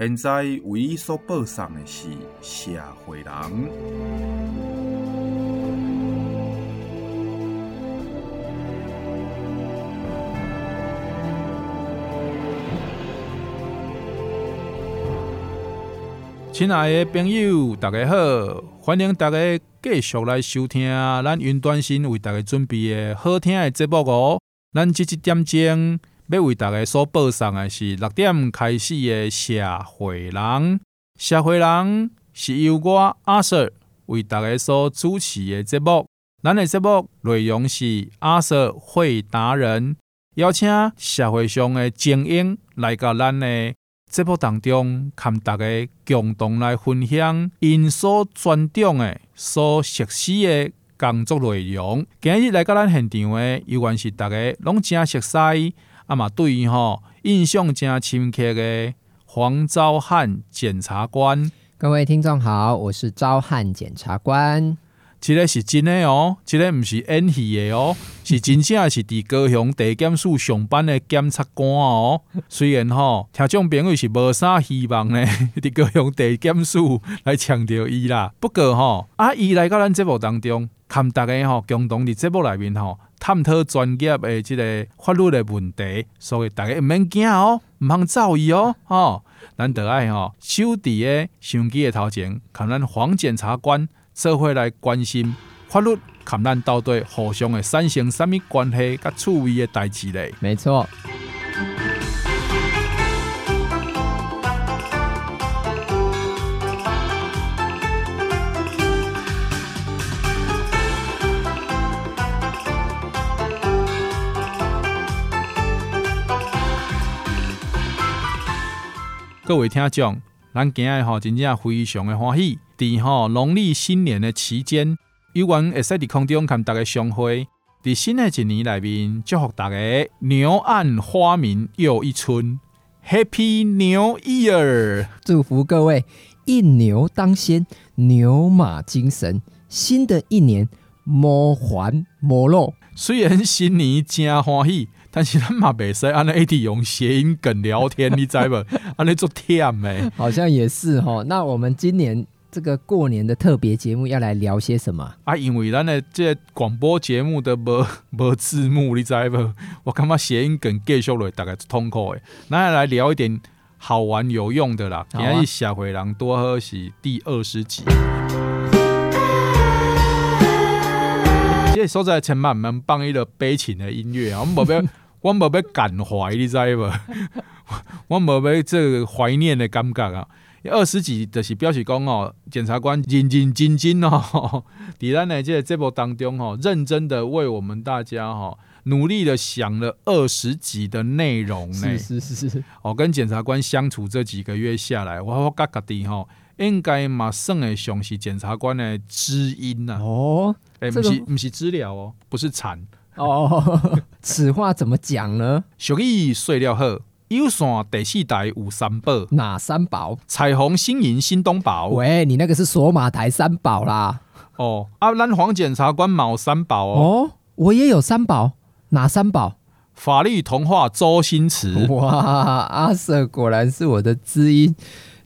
现在为伊所播送的是《社会人》。亲爱的朋友，大家好，欢迎大家继续来收听咱云端新为大家准备的好听的节目哦。咱这一点钟。要为大家所播送的是六点开始的社会人，社会人是由我阿 Sir 为大家所主持的节目。咱的节目内容是阿 Sir 会达人邀请社会上的精英来到咱的节目当中，跟大家共同来分享因所专长的、所熟悉的工作内容。今日来到咱现场的，有关是大家拢真熟悉。啊嘛，对于吼印象真深刻的黄昭汉检察官，各位听众好，我是昭汉检察官。这个是真的哦，这个不是演戏的哦，是真正是伫高雄地检署上班的检察官哦。虽然吼听众朋友是无啥希望呢，伫高雄地检署来强调伊啦。不过吼，啊伊来到咱节目当中，看大家吼共同伫节目内面吼。探讨专业诶，即个法律诶问题，所以大家唔免惊哦，唔通走伊哦，哦，咱得爱吼，守伫诶相机诶头前，看咱黄检察官做伙来关心法律，看咱到底互相会产生什么关系甲趣味的代志咧？没错。各位听众，咱今日吼真正非常的欢喜，伫吼农历新年的期间，有缘会使伫空中跟大家相会，伫新的一年里面祝福大家牛暗花明又一春，Happy New Year！祝福各位一牛当先，牛马精神，新的一年无烦无恼。虽然新年真欢喜。但是咱嘛袂使安尼一直用谐音梗聊天，你知无？安尼做忝诶，好像也是吼。那我们今年这个过年的特别节目要来聊些什么啊？因为咱的这广播节目的无 无字幕，你知无？我感觉谐音梗继续来大概痛苦诶。那来聊一点好玩有用的啦。今日社会人多喝是第二十集。这所在千万唔能放一个悲情的音乐啊！我们无要，我们无要感怀，你知无？我们无要这个怀念的感觉啊！二十集就是表示讲哦，检察官认认真真哦，伫咱的这个节目当中哦，认真的为我们大家哦，努力的想了二十集的内容呢。是是是，我跟检察官相处这几个月下来，我我觉觉得吼，应该嘛算会上是检察官的知音呐。哦。哎，不是不是资料哦，不是惨哦。此话怎么讲呢？俗语说了好，有线第四台有三宝，哪三宝？彩虹、新银、新东宝。喂，你那个是索马台三宝啦。哦，阿兰黄检察官冇三宝哦。哦，我也有三宝，哪三宝？法律童话周星驰。哇，阿 Sir 果然是我的知音。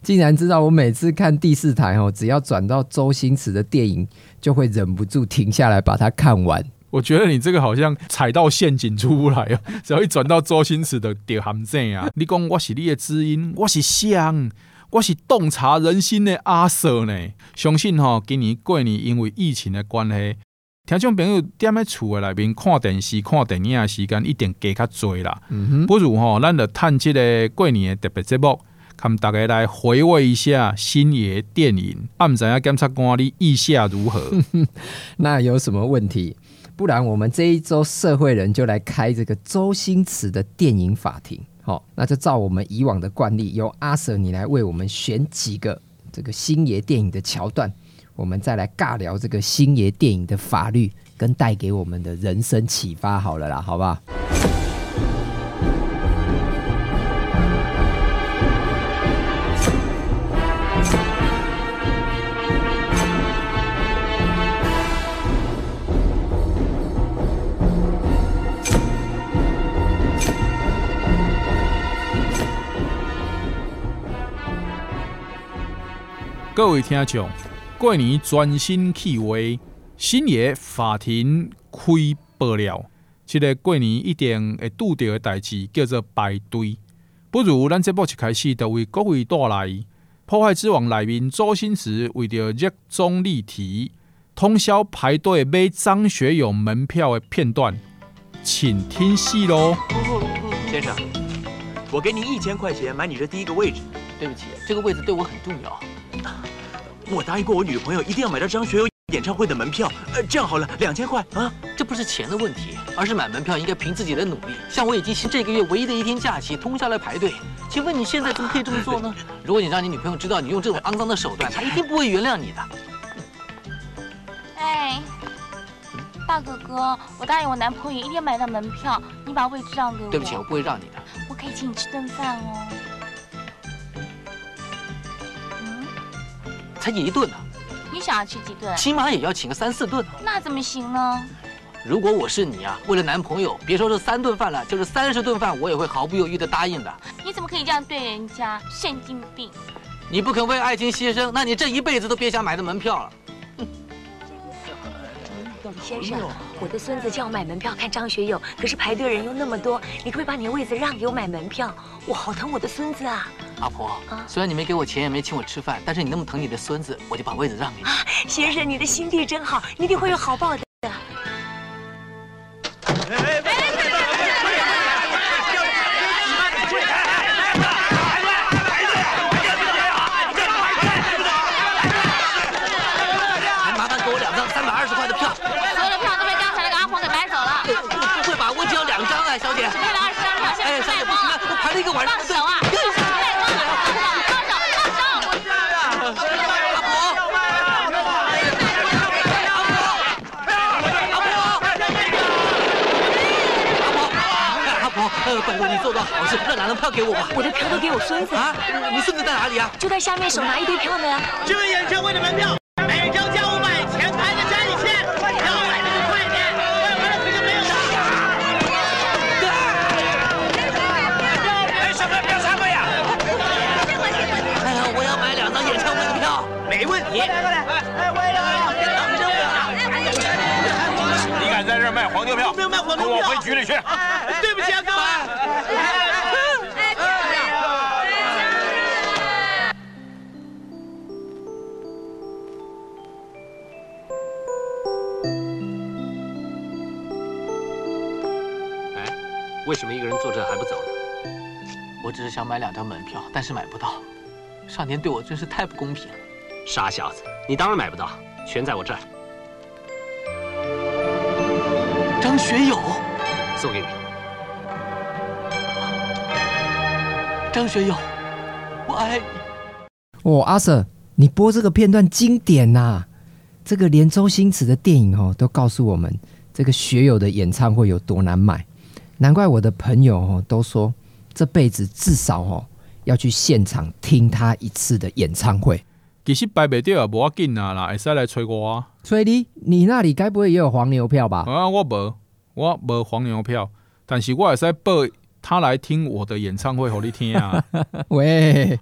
竟然知道我每次看第四台哦，只要转到周星驰的电影，就会忍不住停下来把它看完。我觉得你这个好像踩到陷阱出不来啊，只要一转到周星驰的就陷阱啊！你讲我是你的知音，我是香，我是洞察人心的阿 Sir 呢。相信哈，今年过年因为疫情的关系，听众朋友踮在厝的内面看电视、看电影的时间一定加较多啦。嗯，不如哈，咱就趁这个过年的特别节目。看大家来回味一下星爷电影，啊，唔知影检察官你意下如何？那有什么问题？不然我们这一周社会人就来开这个周星驰的电影法庭。好，那就照我们以往的惯例，由阿 Sir 你来为我们选几个这个星爷电影的桥段，我们再来尬聊这个星爷电影的法律跟带给我们的人生启发好了啦，好不好？各位听众，过年专心起话，星爷法庭开爆料，这个过年一定会拄到的代志叫做排队。不如咱这部一开始就为各位带来《破坏之王》内面周星驰为着热衷立体，通宵排队买张学友门票的片段，请听戏喽。先生，我给你一千块钱买你这第一个位置。对不起，这个位置对我很重要。我答应过我女朋友，一定要买到张学友演唱会的门票。呃，这样好了，两千块啊，这不是钱的问题，而是买门票应该凭自己的努力。像我已经是这个月唯一的一天假期，通宵来排队。请问你现在怎么可以这么做呢？如果你让你女朋友知道你用这种肮脏的手段，她一定不会原谅你的。哎，大哥哥，我答应我男朋友一定要买到门票，你把位置让给我。对不起，我不会让你的。我可以请你吃顿饭哦。才一顿呢，你想要吃几顿？起码也要请个三四顿。那怎么行呢？如果我是你啊，为了男朋友，别说是三顿饭了，就是三十顿饭，我也会毫不犹豫的答应的。你怎么可以这样对人家？神经病！你不肯为爱情牺牲，那你这一辈子都别想买的门票了。先生，我的孙子叫我买门票看张学友，可是排队人又那么多，你可不可以把你的位子让给我买门票？我好疼我的孙子啊！阿婆，虽然你没给我钱，也没请我吃饭，但是你那么疼你的孙子，我就把位子让给你。啊，先生，你的心地真好，你一定会有好报的。放手啊！放手！放手！放手！放手！阿婆！阿婆！阿婆！拜托你做到好事，让两张票给我吧。我的票都给我孙子啊！你孙子在哪里啊？就在下面，手拿一堆票呢。这位演唱会的门票，我只是想买两张门票，但是买不到。上天对我真是太不公平了。傻小子，你当然买不到，全在我这儿。张学友，送给你。张学友，我爱你。哦，阿 Sir，你播这个片段经典呐、啊！这个连周星驰的电影哦都告诉我们，这个学友的演唱会有多难买。难怪我的朋友哦都说，这辈子至少哦要去现场听他一次的演唱会。其实排不到也无要紧啊啦，会使来催我啊。催你，你那里该不会也有黄牛票吧？啊，我无，我无黄牛票，但是我会使报他来听我的演唱会，给你听啊。喂，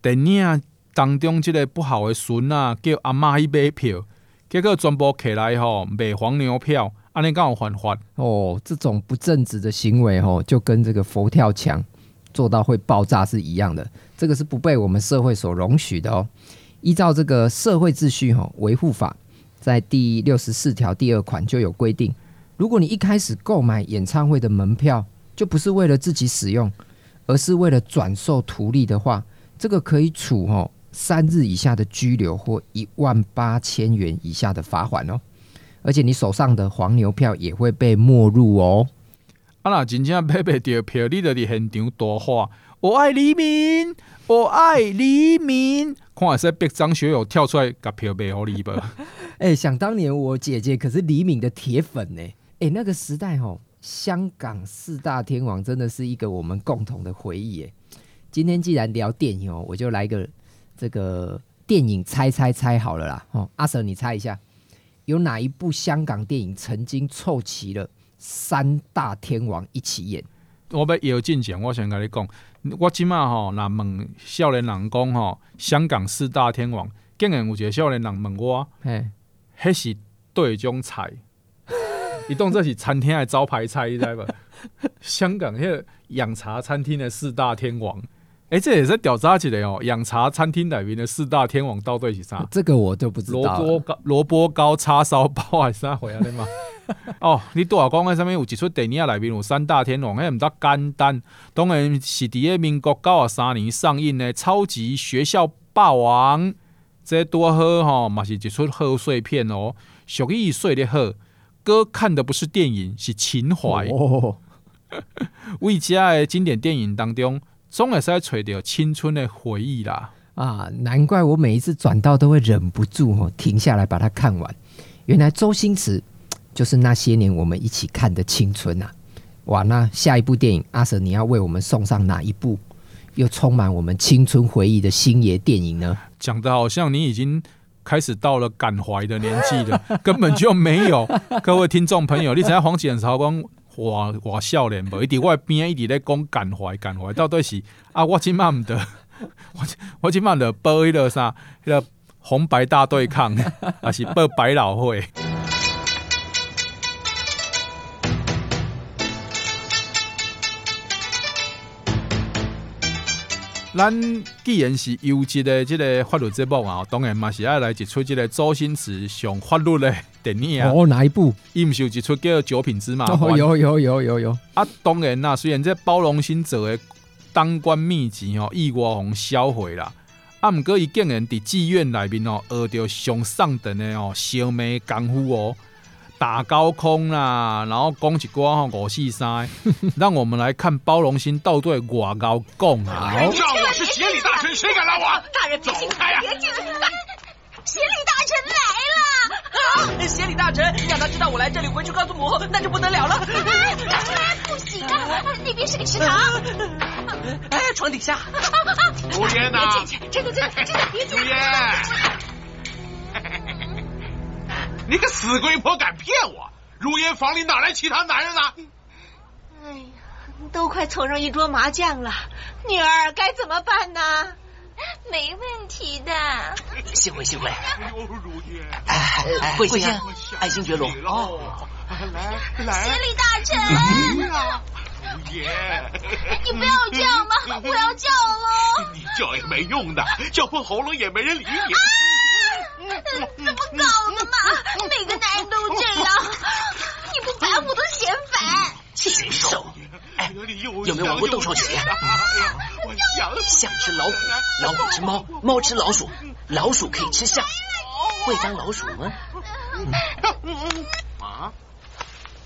电影当中即个不好的孙啊，叫阿妈去买票，结果全部起来吼卖黄牛票，安尼刚好犯法哦。这种不正直的行为吼，就跟这个佛跳墙做到会爆炸是一样的。这个是不被我们社会所容许的哦。依照这个社会秩序哈维护法，在第六十四条第二款就有规定，如果你一开始购买演唱会的门票，就不是为了自己使用，而是为了转售图利的话，这个可以处哈三日以下的拘留或一万八千元以下的罚款哦。而且你手上的黄牛票也会被没入哦。啊，那真正买不到票，你就在现场大喊。我爱黎明，我爱黎明，看会使逼张学友跳出来把票卖给你吧。哎、欸，想当年我姐姐可是黎明的铁粉呢。哎、欸，那个时代吼，香港四大天王真的是一个我们共同的回忆。哎，今天既然聊电影哦，我就来个这个电影猜猜猜好了啦。哦，阿 Sir 你猜一下，有哪一部香港电影曾经凑齐了三大天王一起演？我要摇进前，我想跟你讲，我即马吼，若问少年人讲吼，香港四大天王，竟然有一个少年人问我，嘿，迄是对种菜，伊当作是餐厅的招牌菜，你知无？香港迄个养茶餐厅的四大天王，哎、欸，这也是调查一个哦，养茶餐厅里面的四大天王到底是啥？这个我就不知道。萝卜糕、萝卜糕、叉烧包还是啥回来的嘛？哦，你拄啊讲诶，啥物有一出电影里面有三大天王，迄毋得简单。当然是伫个民国九十三年上映的《超级学校霸王》，这多好吼，嘛是一出贺岁片哦。俗语说的好，哥看的不是电影，是情怀。哦，为家的经典电影当中，总会使找到青春的回忆啦。啊，难怪我每一次转到都会忍不住哦，停下来把它看完。原来周星驰。就是那些年我们一起看的青春呐，哇！那下一部电影，阿 Sir 你要为我们送上哪一部又充满我们青春回忆的星爷电影呢？讲的好像你已经开始到了感怀的年纪了，根本就没有。各位听众朋友，你知影黄检察官哇哇笑脸不？一直我边一直咧讲感怀感怀，到底是啊？我今晚唔得，我我今晚得报迄个啥？那个红白大对抗，还是报百老汇？咱既然是优质的这个法律节目啊，当然嘛是要来一出这个周星驰上法律的电影啊。哦，哪一部？伊毋是有一出叫《九品芝麻官》哦？有有有有有。啊，当然啦，虽然这包龙星做的当官秘籍哦，意外互销毁啦。啊，毋过伊竟然伫妓院内面哦，学着上上等的哦，烧卖功夫哦。打高空啦，然后讲一句话五四三，让我们来看包龙星到底外高讲啊！知道我是协理大臣，谁敢拦我？大人，走开呀！别进来！协理大臣来了！啊！协理大臣，让他知道我来这里，回去告诉母后，那就不得了了。不行啊，那边是个池塘。哎，床底下。如烟呐！别进去，真的真的真的别进去。如烟。你个死鬼婆敢骗我！如烟房里哪来其他男人啊？哎呀，都快凑上一桌麻将了，女儿该怎么办呢？没问题的。幸会幸会。哎，贵姓？爱新觉罗。哦，来来。协理大臣。你不要这样嘛，我要叫了。你叫也没用的，叫破喉咙也没人理你。怎么搞的嘛？每个男人都这样，你不烦我都嫌烦。禽兽！哎，有没有玩过斗兽棋？象吃老虎，老虎吃猫，猫吃老鼠，老鼠可以吃象。会当老鼠吗？啊？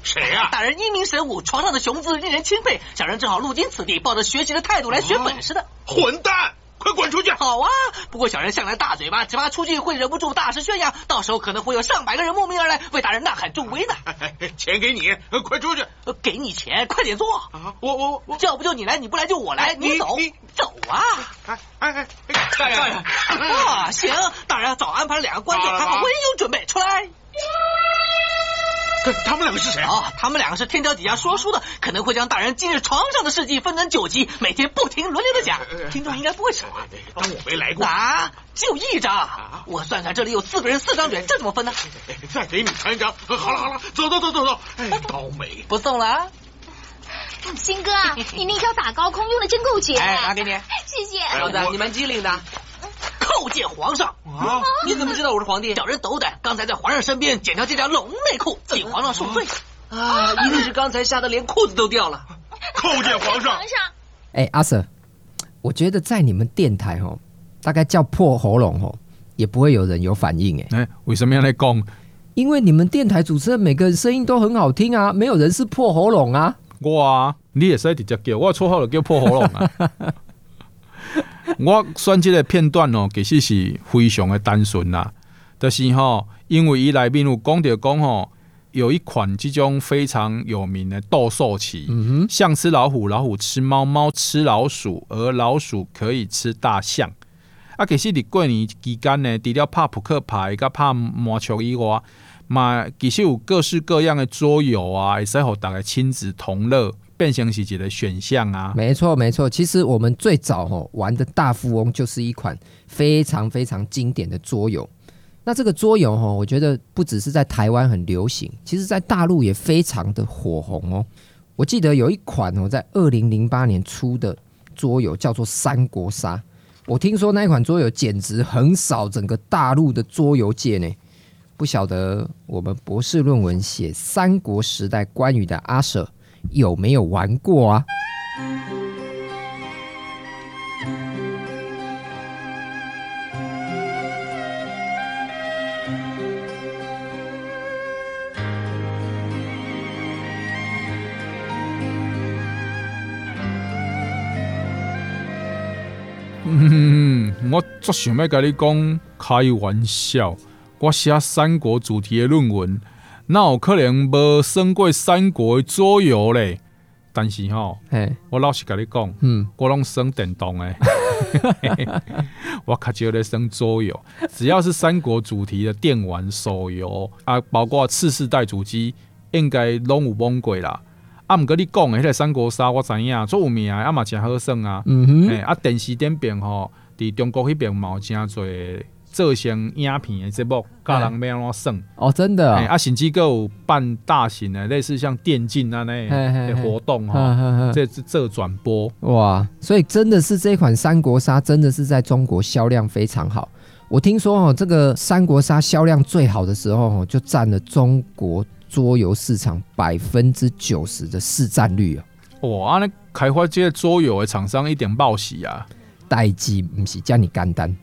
谁呀？大人英明神武，床上的雄姿令人钦佩。小人正好路经此地，抱着学习的态度来学本事的。混蛋！快滚出去！好啊，不过小人向来大嘴巴，只怕出去会忍不住大声宣扬，到时候可能会有上百个人慕名而来，为大人呐喊助威呢。钱给你，快出去！给你钱，快点做。啊，我我我叫不就你来，你不来就我来，你走，你走啊！哎哎哎，大人，啊，行，大人早安排了两个官衔，还好我也有准备，出来。他们两个是谁啊？他们两个是天桥底下说书的，可能会将大人今日床上的事迹分成九集，每天不停轮流的讲，听众应该不会少。当我没来过啊？就一张，我算算这里有四个人四张嘴，这怎么分呢？再给你传一张。好了好了，走走走走走。哎，倒霉，不送了啊。新哥，你那招打高空用的真够绝。哎，拿给你，谢谢。小子，你蛮机灵的。叩见皇上啊！你怎么知道我是皇帝？小人斗胆，刚才在皇上身边捡到这条龙内裤，请皇上恕罪。啊，一定是刚才吓得连裤子都掉了。叩见皇上。皇上，哎，阿 Sir，我觉得在你们电台哦，大概叫破喉咙哦，也不会有人有反应哎。哎，为什么要来讲？因为你们电台主持人每个人声音都很好听啊，没有人是破喉咙啊。我啊，你也是直接叫我绰号就叫破喉咙啊。我选这个片段哦，其实是非常的单纯啦，就是吼，因为伊内面有讲到讲吼，有一款即种非常有名的斗兽棋，嗯哼，象吃老虎，老虎吃猫，猫吃老鼠，而老鼠可以吃大象。啊，其实伫过年期间呢，除了拍扑克牌、甲拍麻将以外，嘛，其实有各式各样的桌游啊，会使互大家亲子同乐。变形是一个选项啊，没错没错。其实我们最早哦玩的大富翁就是一款非常非常经典的桌游。那这个桌游哦，我觉得不只是在台湾很流行，其实在大陆也非常的火红哦。我记得有一款哦，在二零零八年出的桌游叫做《三国杀》，我听说那一款桌游简直横扫整个大陆的桌游界呢。不晓得我们博士论文写三国时代关羽的阿舍。有没有玩过啊？嗯，我最想要跟你讲开玩笑，我写三国主题的论文。那有可能无胜过三国桌游嘞？但是吼，嘿我老实跟你讲，嗯，我拢耍电动诶，我较少咧耍桌游。只要是三国主题的电玩手游啊，包括次世代主机，应该拢有玩过啦。啊，毋过你讲诶，迄个三国杀我知影，做有名，啊嘛诚好耍啊。嗯哼，啊电视顶边吼，伫中国迄边嘛有诚侪。做成影片的节目，教人要安怎耍哦，真的啊，啊甚至阁有办大型的类似像电竞啊那的活动哈，这这转播哇，所以真的是这款三国杀真的是在中国销量非常好。我听说哦，这个三国杀销量最好的时候哦，就占了中国桌游市场百分之九十的市占率啊！哇，那开发这些桌游的厂商一点报喜啊，代志不是这么简单。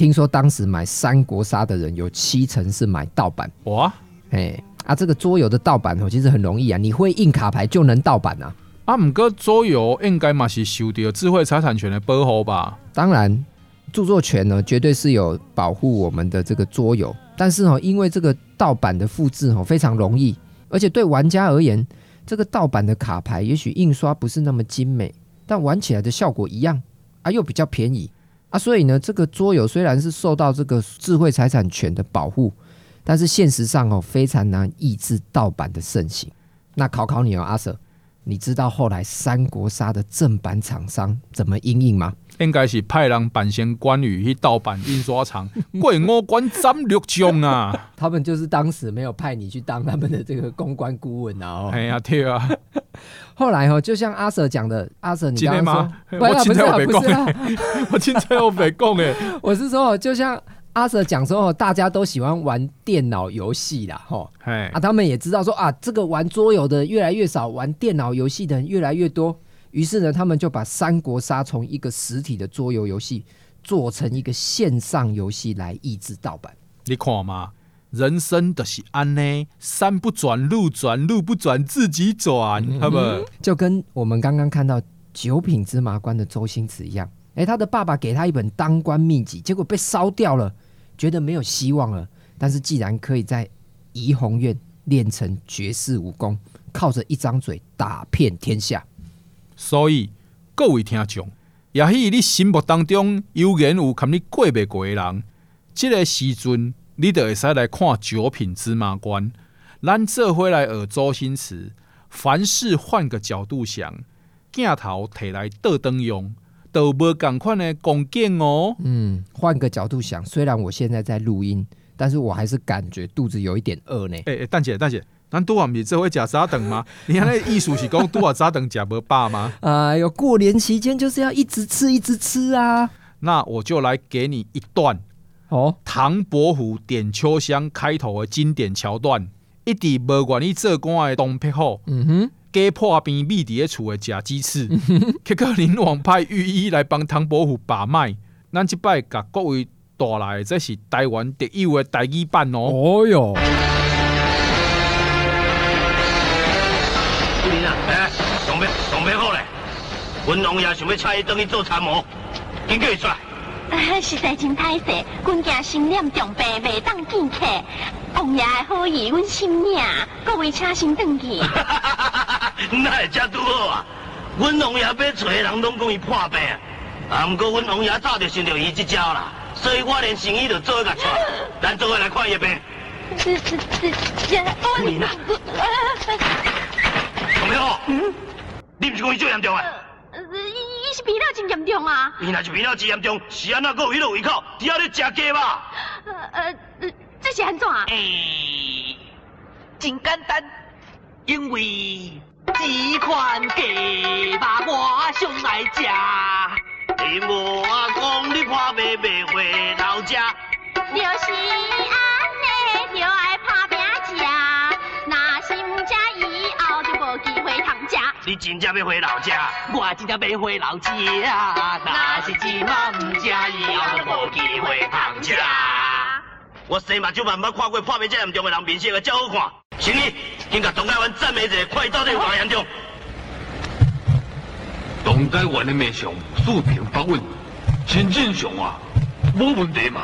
听说当时买三国杀的人有七成是买盗版哇！哎啊，这个桌游的盗版哦，其实很容易啊，你会印卡牌就能盗版啊。啊，不过桌游应该嘛是受到智慧财产权的保护吧？当然，著作权呢绝对是有保护我们的这个桌游，但是哦，因为这个盗版的复制哦非常容易，而且对玩家而言，这个盗版的卡牌也许印刷不是那么精美，但玩起来的效果一样啊，又比较便宜。啊，所以呢，这个桌游虽然是受到这个智慧财产权的保护，但是现实上哦，非常难抑制盗版的盛行。那考考你哦，阿 Sir，你知道后来三国杀的正版厂商怎么应应吗？应该是派人扮成关羽去盗版印刷厂，过五关斩六将啊！他们就是当时没有派你去当他们的这个公关顾问啊！哦，哎呀，对啊。后来哦，就像阿 Sir 讲的，阿 Sir，你刚刚说，我凊彩 我别讲，我今天我别讲诶。我是说，就像阿 Sir 讲说，大家都喜欢玩电脑游戏啦，吼，啊，他们也知道说啊，这个玩桌游的越来越少，玩电脑游戏的人越来越多，于是呢，他们就把三国杀从一个实体的桌游游戏做成一个线上游戏来抑制盗版。你看嘛。人生的是安呢，山不转路转，路不转自己转，好不？就跟我们刚刚看到九品芝麻官的周星驰一样，哎，他的爸爸给他一本当官秘籍，结果被烧掉了，觉得没有希望了。但是既然可以在怡红院练成绝世武功，靠着一张嘴打遍天下，所以各位听众，也许你心目当中有缘有看你过不过的人，这个时阵。你就会使来看九品芝麻官，咱这回来学周星驰，凡事换个角度想，镜头摕来倒灯用，都无共款的光景哦。嗯，换个角度想，虽然我现在在录音，但是我还是感觉肚子有一点饿呢。哎哎、欸，蛋姐蛋姐，咱拄啊毋是这回食早顿吗？你看那意思是讲拄啊早顿食无饱吗？哎呦，过年期间就是要一直吃一直吃啊。那我就来给你一段。哦，唐伯虎点秋香开头的经典桥段，一直无愿意做官的东僻虎，嗯哼，家破边秘伫咧厝的食鸡翅，结果林王派御医来帮唐伯虎把脉，咱即摆甲各位带来，这是台湾特有的台语版哦。哦哟，夫人啊，哎，东北东北虎咧，文王爷想要请伊转去做参谋。紧叫伊出来。实在真歹势，阮惊心念重病，未当见客。王爷的好意，阮心领。各位请先转去。那会遮拄好啊！阮王爷要找的人，拢讲伊破病，啊，毋过阮王爷早就想到伊这招啦，所以我连生意都做一个出。咱做伙来看伊的病。是是是，不灵啊！同学，嗯，你毋是讲伊最严重啊？伊是鼻了真严重啊！伊若是鼻了真严重，是安怎搁有迄个胃口，底下咧食鸡肉？呃呃，这是安怎啊？诶、欸，真简单，因为这款鸡肉我上爱食。因为我讲你破病未回老家，就是安尼就爱打你真正要回老家？我真正要回老家，若是今晚唔食以后就无机会通食。我生目睭嘛毋捌看过破病这严重的人面色会这好看。行李，先甲东海湾赞美者，快到底有偌严重？东海湾的面相素平八稳，真正常啊，无问题嘛。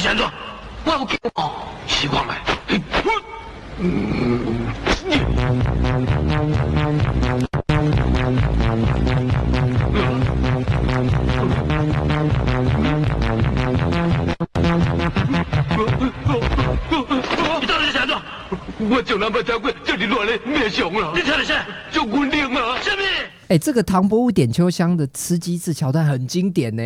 医生说，我有叫哦，习惯了。你到底是谁做？我从来没听过这里乱的面相了。你听的是？就稳定啊！什么？哎，这个唐伯虎点秋香的吃鸡翅桥段很经典呢。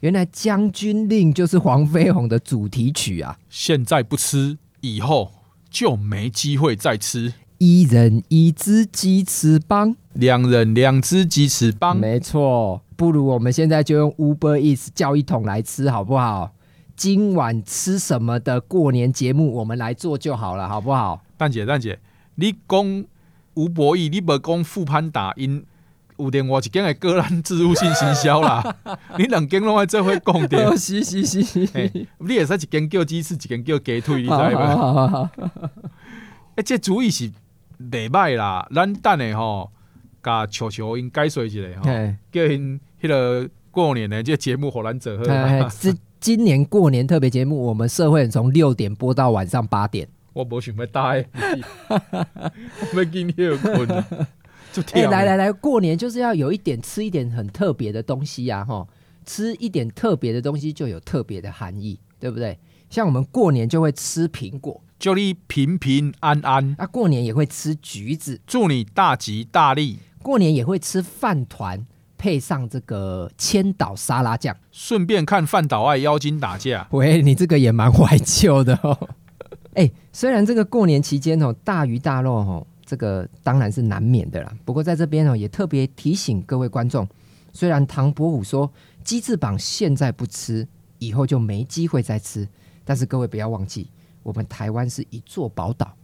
原来将军令就是黄飞鸿的主题曲啊！现在不吃，以后就没机会再吃。一人一只鸡翅膀，两人两只鸡翅膀。没错，不如我们现在就用 Uber Eats 叫一桶来吃，好不好？今晚吃什么的过年节目，我们来做就好了，好不好？蛋姐，蛋姐，你讲吴博义，你不讲富潘打因。有电话一间的个人自入性行销啦，你两间拢爱做伙讲的。是是是是，你也是一间叫鸡翅，一间叫鸡腿，你知道吗？哎，这主意是袂歹啦，咱等下吼，甲球球因解说一下吼，叫因迄个过年的这节目互咱做好。是今年过年特别节目，我们社会人从六点播到晚上八点。我无想要待，没今天有困。哎、欸，来来来，过年就是要有一点吃一点很特别的东西呀，哈！吃一点特别的东西就有特别的含义，对不对？像我们过年就会吃苹果，祝你平平安安。啊，过年也会吃橘子，祝你大吉大利。过年也会吃饭团，配上这个千岛沙拉酱，顺便看饭岛爱妖精打架。喂，你这个也蛮怀旧的哦。哎、欸，虽然这个过年期间哦，大鱼大肉哦。这个当然是难免的啦。不过在这边呢，也特别提醒各位观众，虽然唐伯虎说鸡翅膀现在不吃，以后就没机会再吃，但是各位不要忘记，我们台湾是一座宝岛，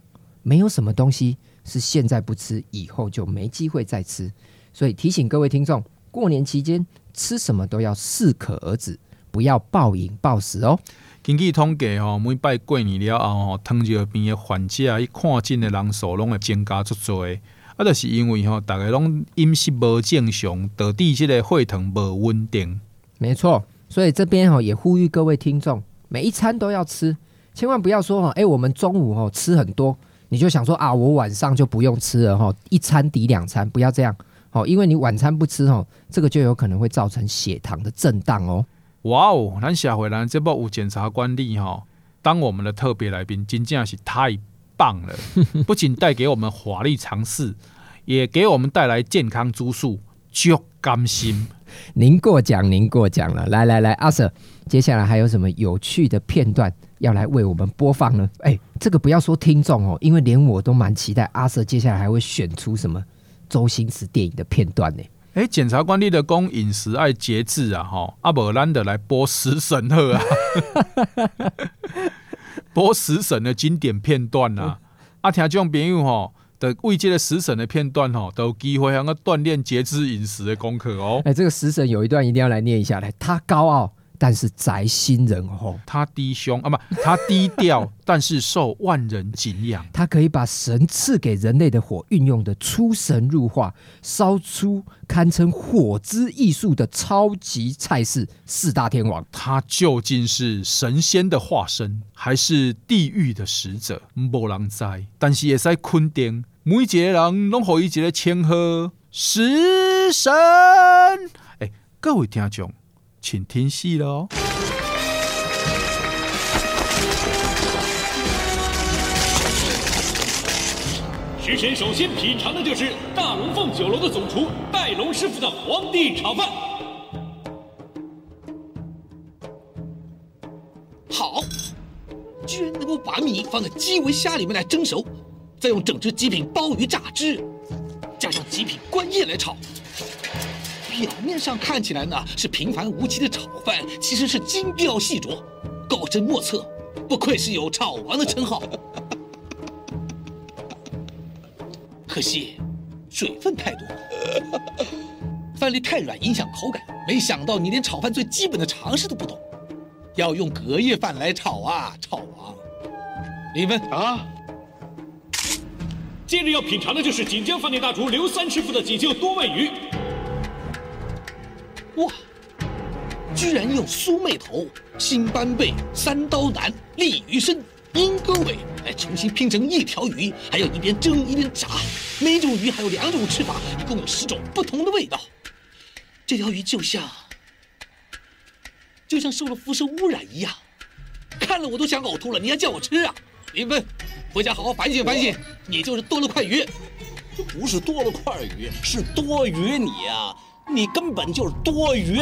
没有什么东西是现在不吃，以后就没机会再吃。所以提醒各位听众，过年期间吃什么都要适可而止，不要暴饮暴食哦。根据统计吼，每摆过年了后吼，糖尿病的患者，伊看诊的人数拢会增加足多。啊，就是因为吼，大家拢饮食无正常，导致这个血糖无稳定。没错，所以这边吼也呼吁各位听众，每一餐都要吃，千万不要说吼，哎，我们中午吼吃很多，你就想说啊，我晚上就不用吃了吼，一餐抵两餐，不要这样，哦，因为你晚餐不吃吼，这个就有可能会造成血糖的震荡哦。哇哦，咱下回咱这部有检察官吏哈，当我们的特别来宾，真正是太棒了！不仅带给我们法律常识，也给我们带来健康知识，足甘心。您过奖，您过奖了。来来来，阿 Sir，接下来还有什么有趣的片段要来为我们播放呢？哎，这个不要说听众哦，因为连我都蛮期待阿 Sir 接下来还会选出什么周星驰电影的片段呢？哎，检察官，你的功饮食爱节制啊，吼，阿伯兰德来播食神贺啊，播食神的经典片段啊，啊，听众朋友吼，的未接的食神的片段吼，都有机会让个锻炼节制饮食的功课哦。哎，这个食神有一段一定要来念一下来，他高傲。但是宅心仁厚。他低胸啊，不，他低调，但是受万人敬仰。他可以把神赐给人类的火运用的出神入化，烧出堪称火之艺术的超级菜式四大天王。他究竟是神仙的化身，还是地狱的使者？没人知，但是也在肯定，每一个人拢可以一个称号——食神。哎，各位听众。请听戏喽！食神首先品尝的就是大龙凤酒楼的总厨戴龙师傅的皇帝炒饭。好，居然能够把米放在基围虾里面来蒸熟，再用整只极品鲍鱼榨汁，加上极品观叶来炒。表面上看起来呢是平凡无奇的炒饭，其实是精雕细琢、高深莫测，不愧是有炒王的称号。可惜水分太多，饭粒太软影响口感。没想到你连炒饭最基本的常识都不懂，要用隔夜饭来炒啊，炒王！林芬啊，接着要品尝的就是锦江饭店大厨刘三师傅的锦绣多味鱼。哇！居然用苏妹头、新斑背、三刀腩、鲤鱼身、鹰钩尾来重新拼成一条鱼，还要一边蒸一边炸。每种鱼还有两种吃法，一共有十种不同的味道。这条鱼就像就像受了辐射污染一样，看了我都想呕吐了。你还叫我吃啊？林芬，回家好好反省反省，你就是多了块鱼。不是多了块鱼，是多余你呀。你根本就是多余！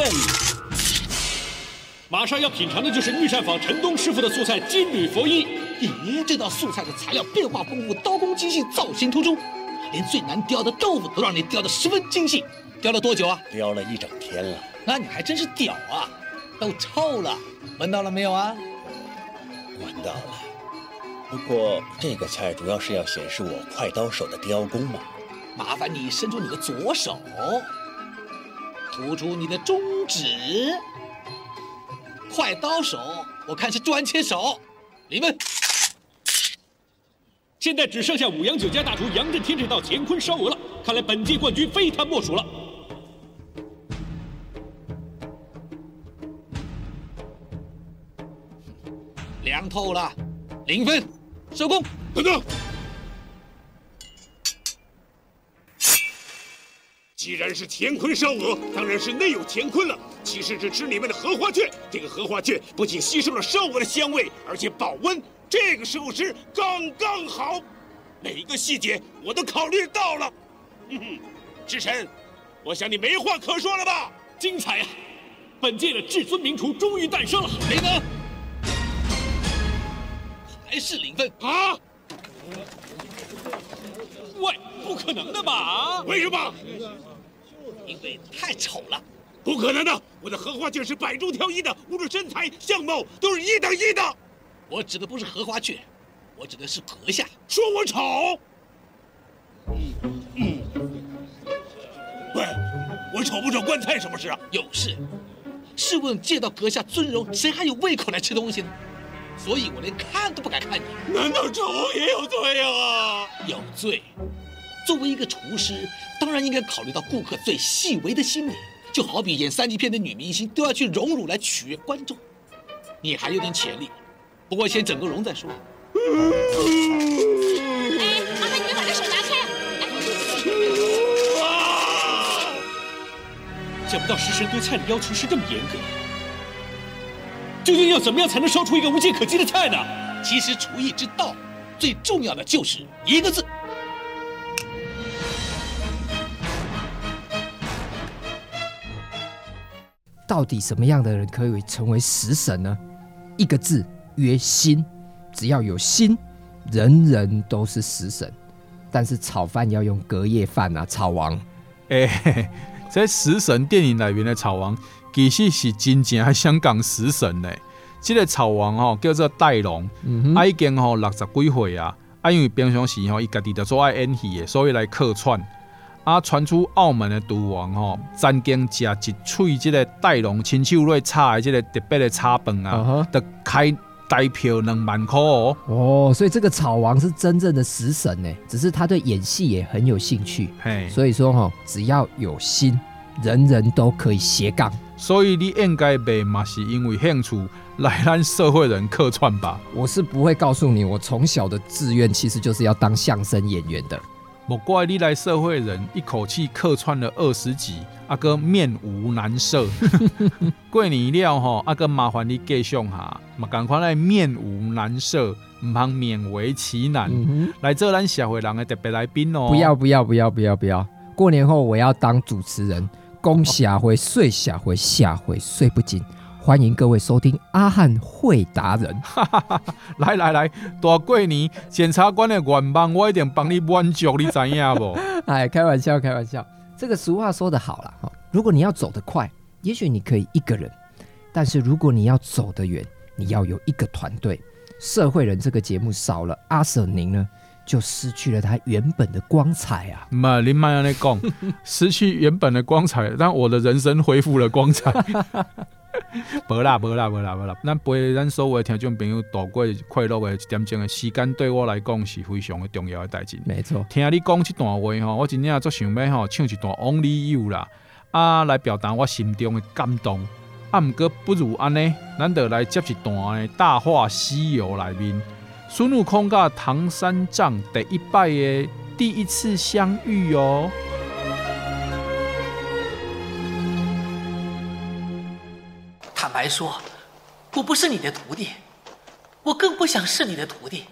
马上要品尝的就是御膳坊陈东师傅的素菜金缕佛衣。咦，这道素菜的材料变化丰富，刀工精细，造型突出，连最难雕的豆腐都让你雕得十分精细。雕了多久啊？雕了一整天了。那你还真是屌啊！都臭了，闻到了没有啊？闻到了。不过这个菜主要是要显示我快刀手的雕工嘛。麻烦你伸出你的左手。突出你的中指，快刀手，我看是专切手。你们现在只剩下五羊酒家大厨杨震天这道乾坤烧鹅了，看来本届冠军非他莫属了。凉透了，零分，收工。等等。既然是乾坤烧鹅，当然是内有乾坤了。其实只吃里面的荷花雀，这个荷花雀不仅吸收了烧鹅的香味，而且保温。这个时候吃刚刚好，每一个细节我都考虑到了。嗯哼，食神，我想你没话可说了吧？精彩呀！本届的至尊名厨终于诞生了。林峰，还是零分啊？喂，不可能的吧？为什么？因为太丑了，不可能的！我的荷花雀是百中挑一的，无论身材相貌都是一等一的。我指的不是荷花雀，我指的是阁下。说我丑？嗯嗯。喂，我丑不丑关菜什么事啊？有事。试问见到阁下尊容，谁还有胃口来吃东西呢？所以我连看都不敢看你。难道丑也有罪啊？有罪。作为一个厨师，当然应该考虑到顾客最细微的心理，就好比演三级片的女明星都要去荣辱来取悦观众。你还有点潜力，不过先整个容再说。哎，麻烦你们把这手拿开。啊！想不到食神对菜的要求是这么严格。究竟要怎么样才能烧出一个无懈可击的菜呢？其实厨艺之道，最重要的就是一个字。到底什么样的人可以成为食神呢？一个字，曰心。只要有心，人人都是食神。但是炒饭要用隔夜饭啊，炒王。哎、欸，在食神电影里面的炒王，其实是真正香港食神呢。这个炒王哦，叫做戴龙，已经吼六十几岁啊。啊，因为平常时吼，伊家己就做爱演戏的，所以来客串。啊，传出澳门的赌王吼，曾经食一喙这个带龙亲手瑞炒的这个特别的炒饭啊，得、uh -huh. 开台票两万块哦。哦，所以这个炒王是真正的食神呢，只是他对演戏也很有兴趣。嘿，所以说哈，只要有心，人人都可以斜杠。所以你应该被嘛是因为兴趣来咱社会人客串吧？我是不会告诉你，我从小的志愿其实就是要当相声演员的。莫怪你来社会人一口气客串了二十集，阿哥面无难色。过年了吼，阿哥麻烦你继续下，嘛赶快来面无难色，唔通勉为其难。嗯、来做咱社会人的特别来宾哦！不要不要不要不要不要！过年后我要当主持人，讲社会睡下会下会睡不紧。欢迎各位收听阿汉会达人。来来来，大过年检察官的愿望，我一定帮你满足，你知影不？哎，开玩笑，开玩笑。这个俗话说得好了哈，如果你要走得快，也许你可以一个人；但是如果你要走得远，你要有一个团队。社会人这个节目少了阿 Sir 您呢，就失去了他原本的光彩啊！妈，你妈要来讲，失去原本的光彩，让我的人生恢复了光彩。无啦，无啦，无啦，无啦。咱陪咱所有的听众朋友度过快乐的一点钟的时间，对我来讲是非常的重要的代志。没错，听你讲这段话吼，我真正足想要吼唱一段《Only You》啦，啊，来表达我心中的感动。啊，毋过不如安尼，咱就来接一段《大话西游》里面，孙悟空甲唐三藏第一拜的第一次相遇哦。坦白说，我不是你的徒弟，我更不想是你的徒弟。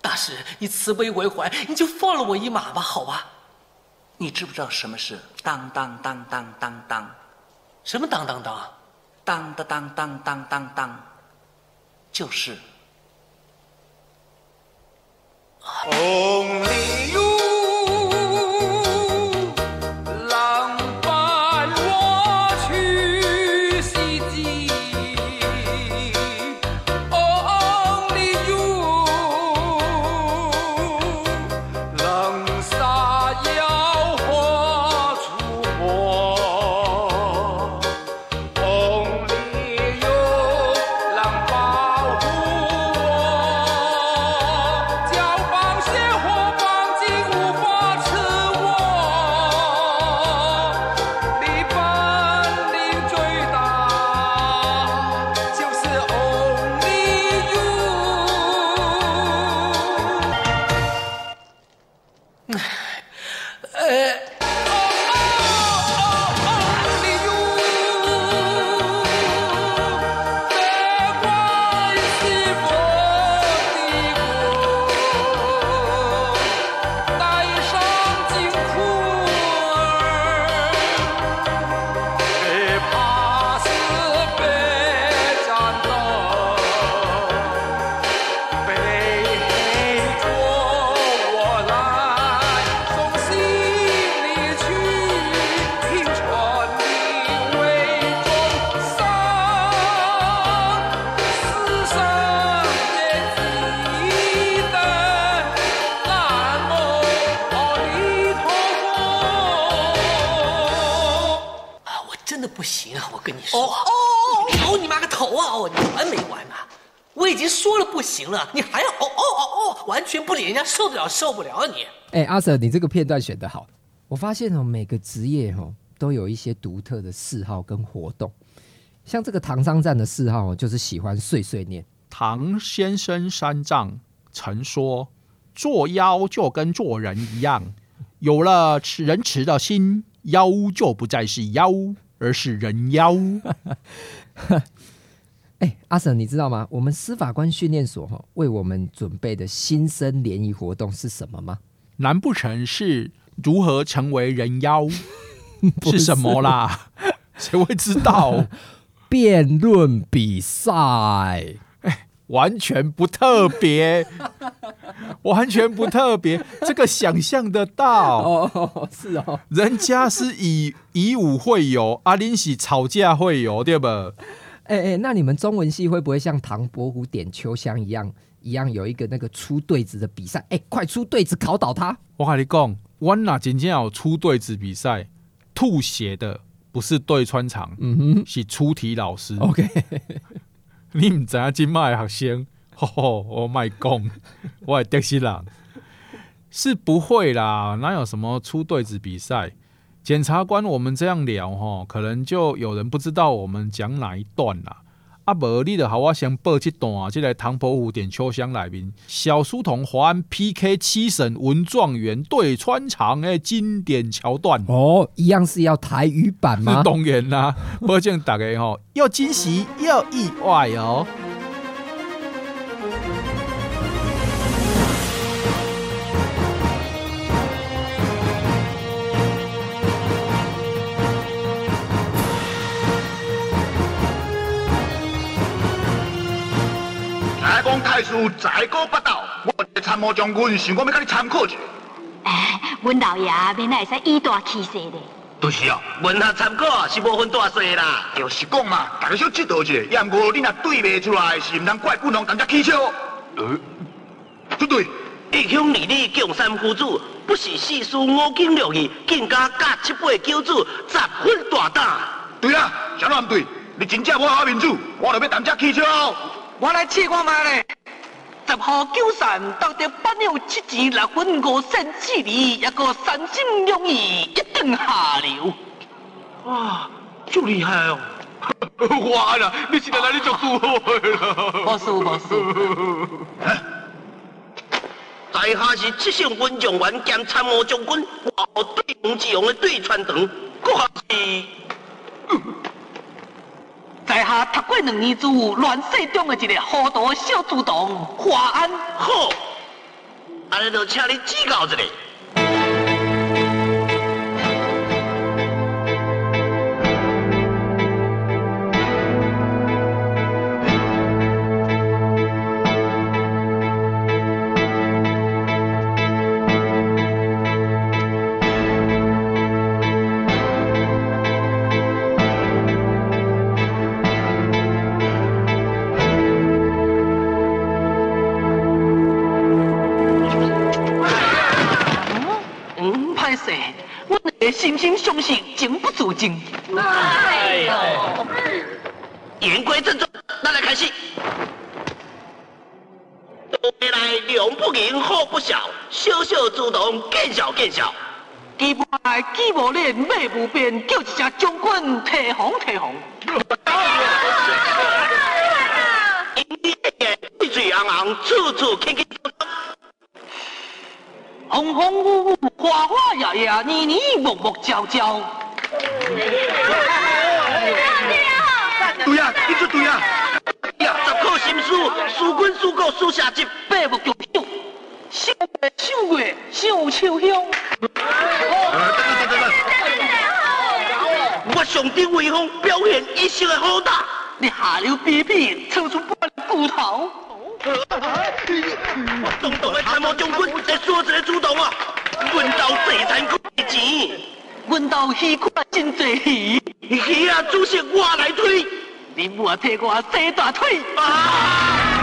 大师，你慈悲为怀，你就放了我一马吧，好吧？你知不知道什么是当当当当当当？什么当当当？当当当当当当当，就是。Only you 行了，你还要哦哦哦哦，完全不理人家，受得了受不了你。哎、欸，阿 Sir，你这个片段选得好。我发现哦，每个职业哦都有一些独特的嗜好跟活动。像这个唐三藏的嗜好就是喜欢碎碎念。唐先生三藏曾说：“做妖就跟做人一样，有了仁慈的心，妖就不再是妖，而是人妖。” 哎，阿 Sir，你知道吗？我们司法官训练所哈为我们准备的新生联谊活动是什么吗？难不成是如何成为人妖？是什么啦？谁会知道？辩论比赛，哎，完全不特别，完全不特别，这个想象得到 哦，是哦，人家是以以武会友，阿林是吵架会友，对吧？哎哎，那你们中文系会不会像唐伯虎点秋香一样，一样有一个那个出对子的比赛？哎，快出对子考倒他！我跟你讲，我那真正有出对子比赛，吐血的不是对穿肠，嗯哼，是出题老师。OK，你唔知影今麦学生，吼吼，我卖讲，我系德西人，是不会啦，哪有什么出对子比赛？检察官，我们这样聊吼，可能就有人不知道我们讲哪一段啦。啊，无你就好，我先报一段，这个唐伯虎点秋香内面，小书童华安 PK 七审文状元对穿肠诶经典桥段。哦，一样是要台语版吗？当然啦，保证大家吼又惊喜又意外哦。太师在高八斗，我参谋将军想讲要甲你参考一下。哎，阮老爷免来会使以大气势咧。就是啊，文学参考是无分大小啦。就是讲嘛，大家小知道一下，要唔过你若对袂出来，是毋通怪本王当家起笑。呃，绝对。义兄离你共三夫子，不是四书五经六义，更加甲七八九子，十分大胆。对啊，啥都唔对，你真正无好面子，我就要当家起笑。我来试看卖咧，十号九三，到底八两七钱六分五仙四厘，一个三心两意，一定下流。哇，就厉害哦！我啦，你是来哪里做主好的啦？无事无事。在下 是七省文状元兼参谋将军，我对王之王的对穿肠，阁下是。在下读过两年书，乱世中的一个糊涂小书童华安。好，安尼就请你指教一下。我个惺惺相惜，情不自禁。哎呦！言归正传，咱来开始。多年来，量不盈，货不少，小小主动见笑见笑。机不来，机无练，马无变，叫一声将军提防提防。红红，处处轻轻。风风雨雨，花花叶叶，年年木木焦焦。对啊，你做对啊！呀，十颗心书，书君书国书下集，百木月赏月赏秋香。我上顶威风，表现一生的好大。你下流卑鄙，抽出半骨头。我东东的参谋将军在说这个主动啊，问到最残酷的钱，问到鱼看真济鱼，鱼啊，主席我来推，你莫替我洗大腿。啊！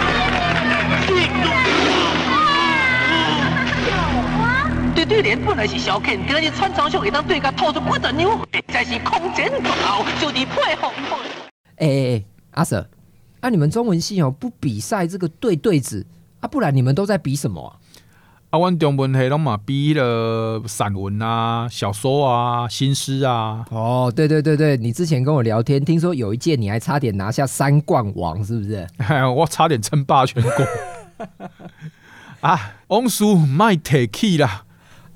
对对联本来是小肯，今日穿长袖一当对甲吐出不得牛血，才是空前绝后，就地配合。哎哎哎，阿 Sir，啊你们中文系哦不比赛这个对对子啊，不然你们都在比什么啊？啊，阮中文系拢嘛比了散文啊、小说啊、新诗啊。哦，对对对对，你之前跟我聊天，听说有一届你还差点拿下三冠王，是不是？我差点称霸全国。啊，王叔卖铁气啦！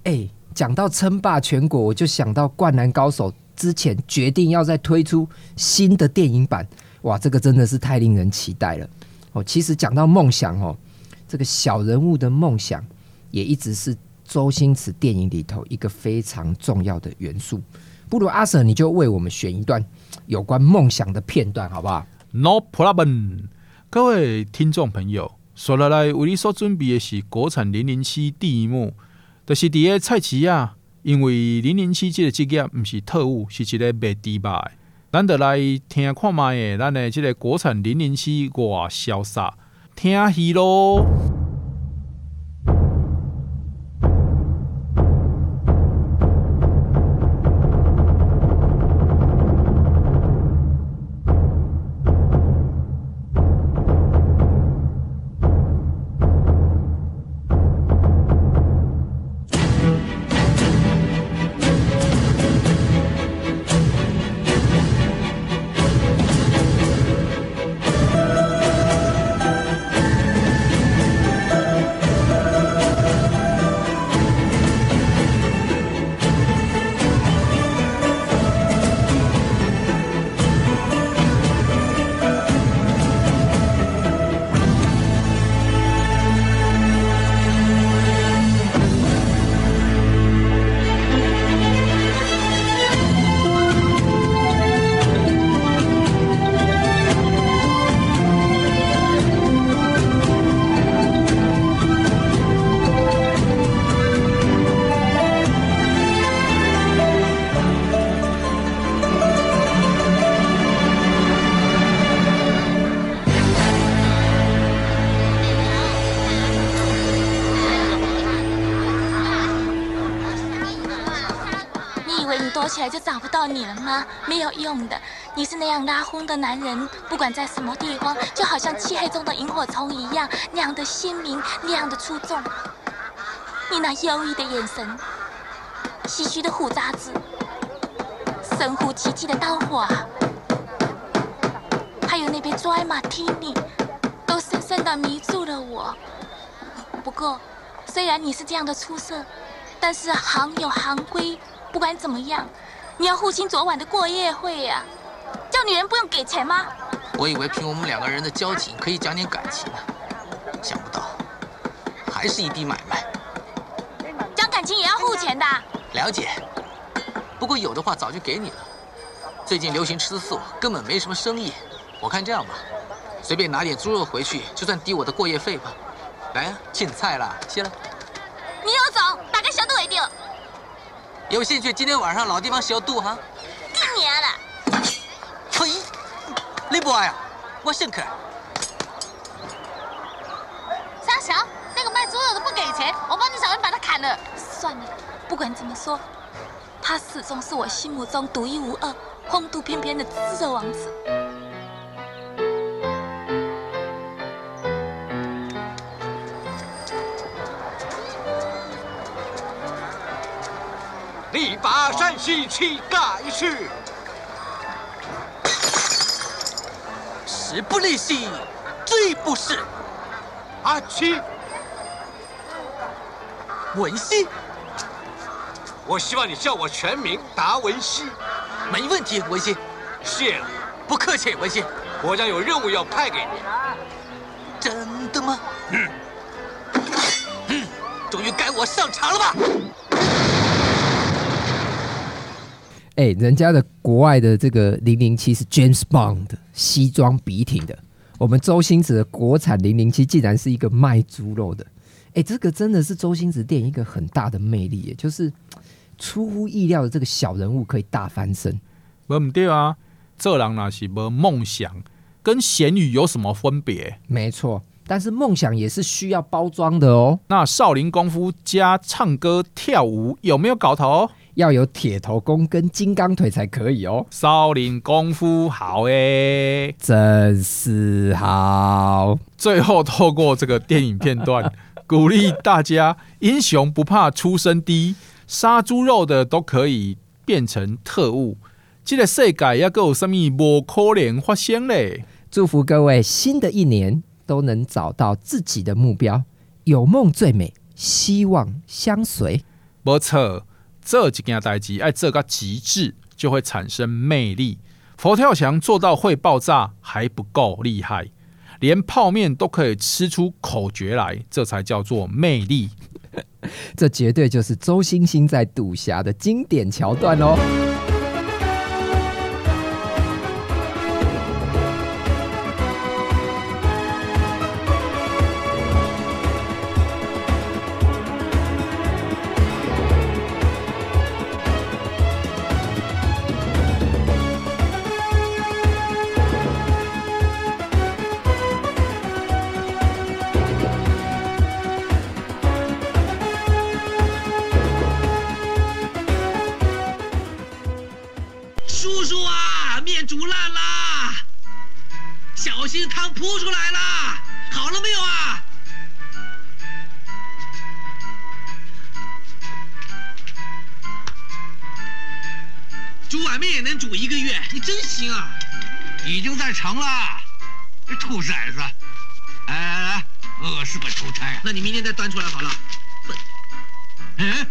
哎，讲到称霸全国，我就想到《灌篮高手》之前决定要再推出新的电影版，哇，这个真的是太令人期待了。哦，其实讲到梦想哦，这个小人物的梦想。也一直是周星驰电影里头一个非常重要的元素。不如阿 Sir，你就为我们选一段有关梦想的片段，好不好？No problem。各位听众朋友，接下来为你所准备的是国产零零七第一幕，就是伫个菜市啊，因为零零七这个职业不是特务，是一个卖猪肉的。咱就来听看卖的，咱的这个国产零零七哇潇洒，听戏咯。来就找不到你了吗？没有用的，你是那样拉风的男人，不管在什么地方，就好像漆黑中的萤火虫一样，那样的鲜明，那样的出众。你那忧郁的眼神，唏嘘的胡渣子，神乎其技的刀法，还有那杯 Dry Martini，都深深的迷住了我。不过，虽然你是这样的出色，但是行有行规。不管怎么样，你要付清昨晚的过夜费呀、啊！叫女人不用给钱吗？我以为凭我们两个人的交情可以讲点感情呢，想不到还是一笔买卖。讲感情也要付钱的。了解，不过有的话早就给你了。最近流行吃素，根本没什么生意。我看这样吧，随便拿点猪肉回去，就算抵我的过夜费吧。来呀、啊，进菜了，谢了。你有种，打个小肚为定。有兴趣？今天晚上老地方小肚哈。一年了。嘿，你不爱啊？我先开。三小，那个卖猪肉的不给钱，我帮你找人把他砍了。算了，不管怎么说，他始终是我心目中独一无二、风度翩翩的猪肉王子。力拔山兮气盖世，时不利兮骓不逝。阿七，文熙，我希望你叫我全名达文西。没问题，文熙。谢了，不客气，文熙。国家有任务要派给你。真的吗？嗯。嗯，终于该我上场了吧？哎，人家的国外的这个零零七是 James Bond 西装笔挺的，我们周星驰的国产零零七竟然是一个卖猪肉的。哎，这个真的是周星驰电影一个很大的魅力，就是出乎意料的这个小人物可以大翻身。不对啊，这人那是没梦想，跟咸鱼有什么分别？没错，但是梦想也是需要包装的哦。那少林功夫加唱歌跳舞有没有搞头？要有铁头功跟金刚腿才可以哦。少林功夫好诶，真是好。最后透过这个电影片段，鼓励大家：英雄不怕出身低，杀猪肉的都可以变成特务。这个世界要够什么不可能发生嘞？祝福各位新的一年都能找到自己的目标，有梦最美，希望相随。没错。这几件代志，爱这个极致，就会产生魅力。佛跳墙做到会爆炸还不够厉害，连泡面都可以吃出口诀来，这才叫做魅力。这绝对就是周星星在赌侠的经典桥段哦。成了，这兔崽子！来来来，我是个出差，那你明天再端出来好了。笨，嗯，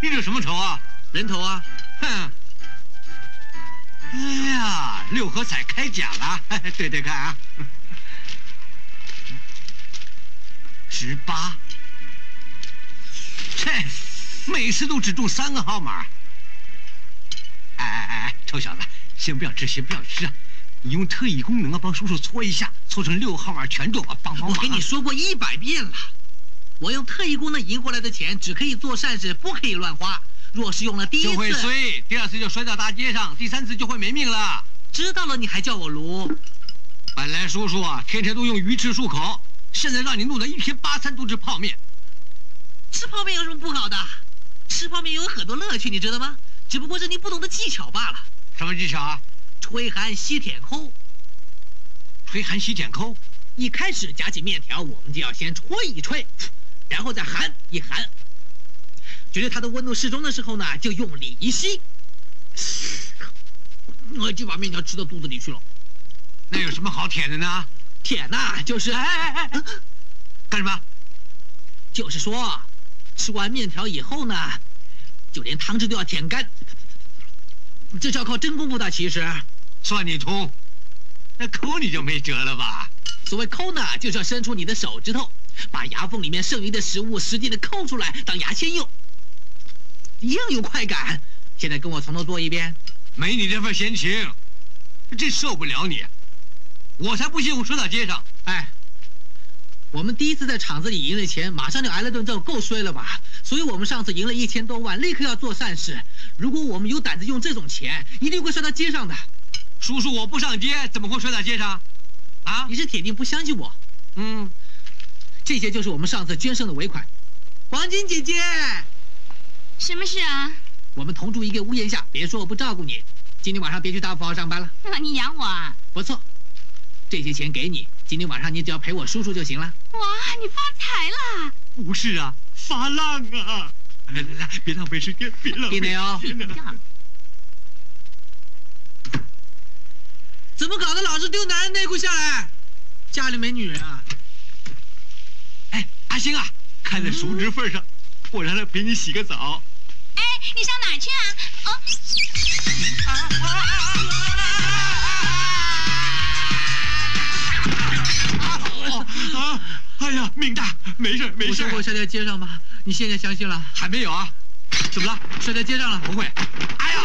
你这什么头啊？人头啊！哼！哎呀，六合彩开奖了，对对看啊！十八，切，每次都只中三个号码。哎哎哎，臭小子，先不要吃，先不要吃啊！你用特异功能啊，帮叔叔搓一下，搓成六号码全中啊！帮帮忙！我跟你说过一百遍了，我用特异功能赢回来的钱只可以做善事，不可以乱花。若是用了第一次，就会衰；第二次就摔到大街上；第三次就会没命了。知道了，你还叫我卢？本来叔叔啊，天天都用鱼翅漱口，现在让你弄得一天八餐都吃泡面。吃泡面有什么不好的？吃泡面有很多乐趣，你知道吗？只不过是你不懂的技巧罢了。什么技巧啊？吹寒吸舔扣。吹寒吸舔扣。一开始夹起面条，我们就要先吹一吹，然后再含一含。觉得它的温度适中的时候呢，就用力一吸，我就把面条吃到肚子里去了。那有什么好舔的呢？舔呐，就是哎哎哎哎，干什么？就是说，吃完面条以后呢，就连汤汁都要舔干。这是要靠真功夫的，其实。算你通，那抠你就没辙了吧？所谓抠呢，就是要伸出你的手指头，把牙缝里面剩余的食物使劲的抠出来当牙签用，一样有快感。现在跟我从头做一遍。没你这份闲情，真受不了你。我才不信我摔到街上。哎，我们第一次在厂子里赢了钱，马上就挨了顿揍，够衰了吧？所以我们上次赢了一千多万，立刻要做善事。如果我们有胆子用这种钱，一定会摔到街上的。叔叔，我不上街，怎么会摔到街上？啊！你是铁定不相信我。嗯，这些就是我们上次捐剩的尾款。黄金姐姐，什么事啊？我们同住一个屋檐下，别说我不照顾你。今天晚上别去大富豪上班了。你养我啊？不错，这些钱给你。今天晚上你只要陪我叔叔就行了。哇，你发财了！不是啊，发浪啊！来来来，别浪费时间，别浪费时间啊！怎么搞的？老是丢男人内裤下来，家里没女人啊？哎，阿星啊，看在叔侄份上，嗯、我让他陪你洗个澡。哎，你上哪儿去啊？哦。啊！哎呀，命大，没事没事。我摔在街上吗？你现在相信了？还没有啊？怎么了？摔在街上了？不会。哎呀！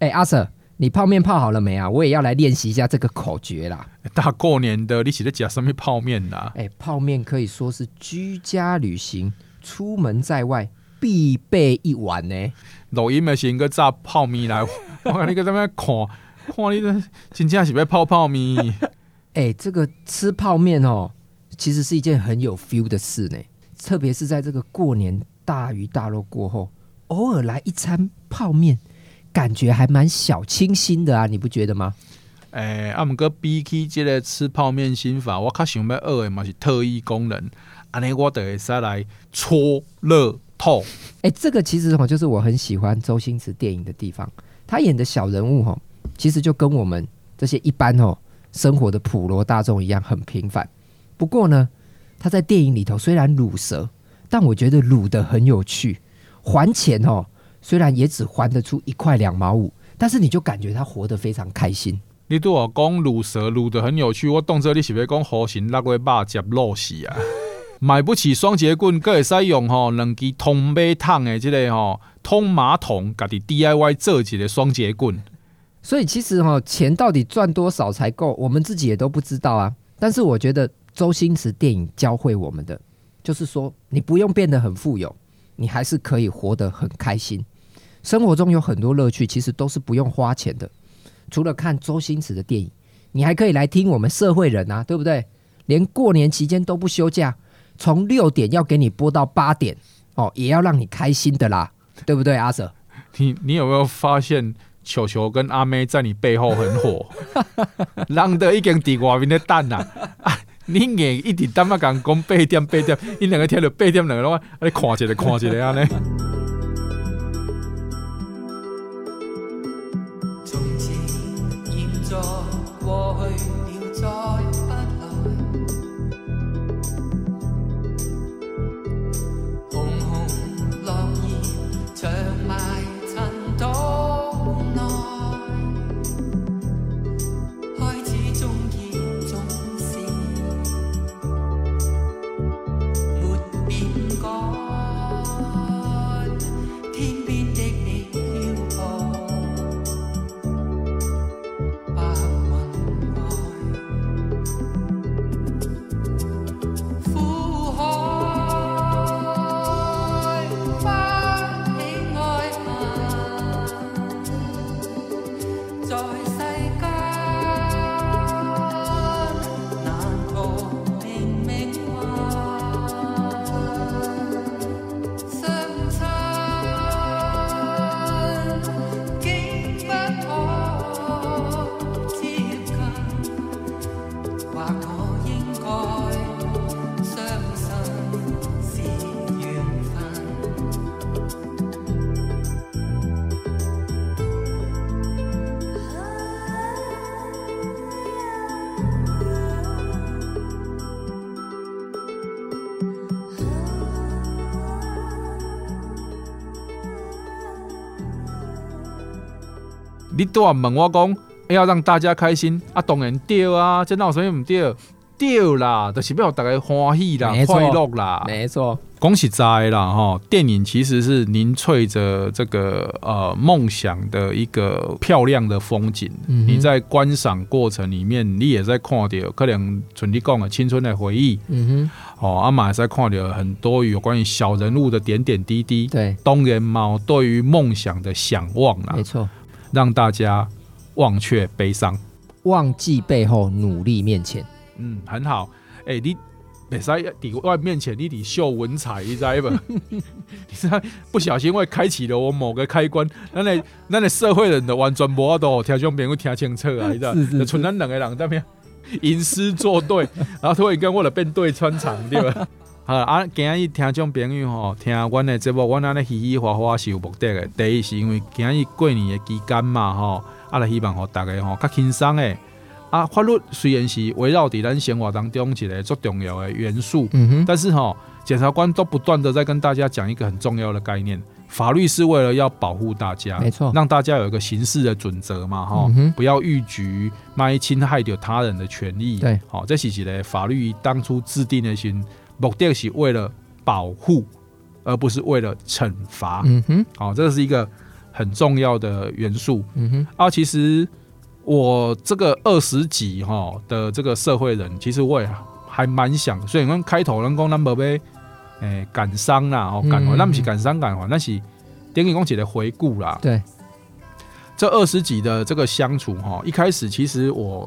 哎，阿 Sir。你泡面泡好了没啊？我也要来练习一下这个口诀啦。大过年的，你是在讲什么泡面啦？哎，泡面可以说是居家旅行、出门在外必备一碗呢。录音的时候，炸泡面来，我看你搁在那看，看你这 真正是要泡泡面。哎，这个吃泡面哦，其实是一件很有 feel 的事呢。特别是在这个过年大鱼大肉过后，偶尔来一餐泡面。感觉还蛮小清新的啊，你不觉得吗？诶、欸，啊，毋过比起这个吃泡面心法，我较想要学的嘛是特异功能，安尼我就会使来搓乐透。诶，这个其实哈，就是我很喜欢周星驰电影的地方。他演的小人物哈，其实就跟我们这些一般哦生活的普罗大众一样很平凡。不过呢，他在电影里头虽然鲁蛇，但我觉得鲁得很有趣，还钱哦。虽然也只还得出一块两毛五，但是你就感觉他活得非常开心。你对我讲卤蛇卤得很有趣，我当作你是要讲好心六月肉接肉丝啊！买不起双节棍，可会使用吼两支通马桶的这个吼通马桶，家己 DIY 做一个双节棍。所以其实哈，钱到底赚多少才够，我们自己也都不知道啊。但是我觉得周星驰电影教会我们的，就是说你不用变得很富有，你还是可以活得很开心。生活中有很多乐趣，其实都是不用花钱的。除了看周星驰的电影，你还可以来听我们社会人啊，对不对？连过年期间都不休假，从六点要给你播到八点哦，也要让你开心的啦，对不对，阿 Sir？你你有没有发现球球跟阿妹在你背后很火？人都已经在外面的等啦，啊，你硬一直等啊，讲讲八点八点，因两个听到八点两个，你看一个看一个啊呢？你都要问我讲，要让大家开心啊，当然对啊，这哪有什么不对？对啦，就是要让大家欢喜啦，快乐啦，没错。恭喜在啦哈！电影其实是凝萃着这个呃梦想的一个漂亮的风景。嗯、你在观赏过程里面，你也在看到可能像你讲的青春的回忆。嗯哼，哦，阿妈也在看到很多有关于小人物的点点滴滴。对，当然嘛，对于梦想的向往啦，没错，让大家忘却悲伤，忘记背后，努力面前。嗯，很好。哎、欸，你别在底外面前，你得秀文采，你知道不？你知道不小心会开启了我某个开关。那你那你社会人的完全无法度听众朋友听清楚啊，你知道？就纯咱两个人在边吟诗作对，然后突然间我了变对穿场，对吧？好啊，今日听众朋友吼，听阮的节目，阮安尼嘻嘻哈哈是有目的的。第一是因为今日过年的期间嘛，吼，啊，来希望吼大家吼较轻松的。啊，法律虽然是围绕伫咱生活当中一个最重要的元素，嗯哼，但是吼，检察官都不断的在跟大家讲一个很重要的概念，法律是为了要保护大家，没错，让大家有一个行事的准则嘛，哈、嗯，不要逾矩，万一侵害掉他人的权益，对，好，这是一个法律当初制定的时候，目的是为了保护，而不是为了惩罚，嗯哼，好，这是一个很重要的元素，嗯哼，啊，其实。我这个二十几哈的这个社会人，其实我也还蛮想，所以你看开头人讲咱无要诶感伤啦，哦感怀，那不是感伤感怀，那是电影公姐的回顾啦。对，这二十几的这个相处哈，一开始其实我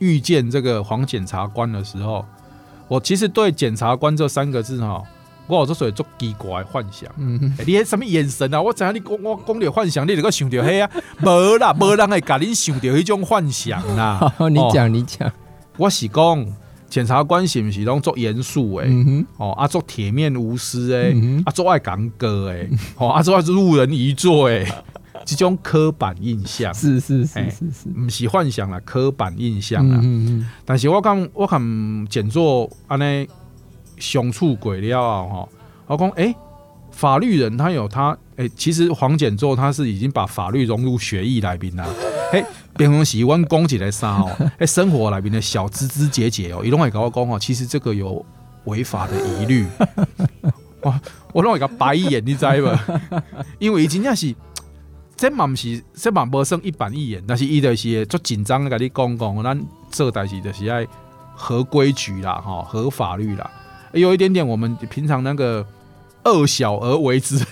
遇见这个黄检察官的时候，我其实对检察官这三个字哈。我有这属于做奇怪的幻想，嗯欸、你什么眼神啊？我知影你讲我讲的幻想，你就个想到嘿啊，无啦，无人会甲你想到迄种幻想啦。你讲，你讲，我是讲检察官是不是拢做严肃诶？哦，啊做铁面无私诶、嗯，啊做爱讲歌诶，哦，啊做爱路人一座诶，这种刻板印象是是是是是，不是幻想啦，刻板印象啦。嗯嗯，但是我讲我看简作安尼。相处过了啊，哈！我讲，哎，法律人他有他，哎、欸，其实黄简作他是已经把法律融入血液里面了。哎，平常时阮讲起来啥哦？哎，生活里面的小枝枝节节哦，伊拢会甲我讲哦，其实这个有违法的疑虑。哇，我拢会甲白眼，你知不？因为伊真正是，这嘛不是，这嘛无算一板一眼，但是伊就是做紧张的跟你讲讲，咱做代志就是爱合规矩啦，吼，合法律啦。有一点点，我们平常那个恶小而为之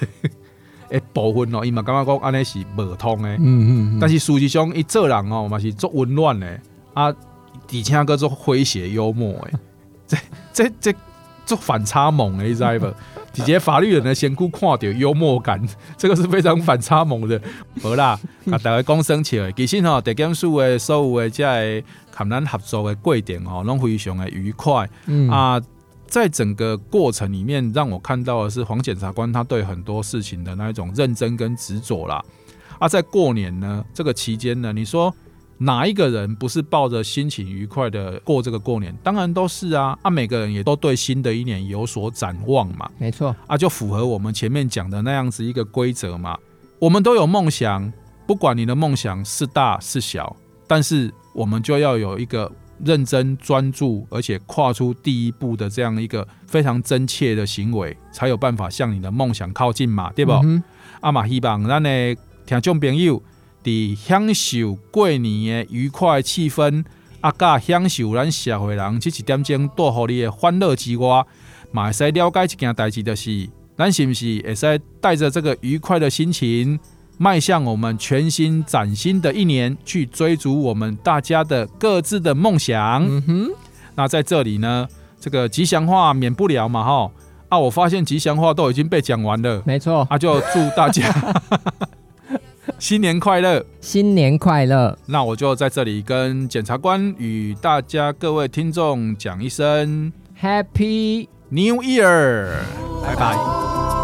诶 部分哦，伊嘛感觉讲安尼是无通诶，嗯嗯，但是事实际上伊做人哦嘛是足温暖诶，啊，而且个做诙谐幽默诶，这这这足反差萌诶，你知不？直接法律人的先顾看到幽默感，这个是非常反差萌的。好啦，啊，大家讲生气诶，其实吼，地检署的所有的这个含咱合作的过程吼，拢非常的愉快，嗯啊。在整个过程里面，让我看到的是黄检察官他对很多事情的那一种认真跟执着啦。啊，在过年呢这个期间呢，你说哪一个人不是抱着心情愉快的过这个过年？当然都是啊。啊，每个人也都对新的一年有所展望嘛。没错啊，就符合我们前面讲的那样子一个规则嘛。我们都有梦想，不管你的梦想是大是小，但是我们就要有一个。认真专注，而且跨出第一步的这样一个非常真切的行为，才有办法向你的梦想靠近嘛，对不？阿、嗯、嘛、啊，希望咱的听众朋友在享受过年的愉快气氛，啊，加享受咱社会人这一点钟带给你的欢乐之外，嘛会使了解一件代志，就是咱是不是会使带着这个愉快的心情。迈向我们全新崭新的一年，去追逐我们大家的各自的梦想。嗯哼，那在这里呢，这个吉祥话免不了嘛，哈啊！我发现吉祥话都已经被讲完了，没错，啊，就祝大家 新年快乐，新年快乐。那我就在这里跟检察官与大家各位听众讲一声 Happy New Year，拜拜。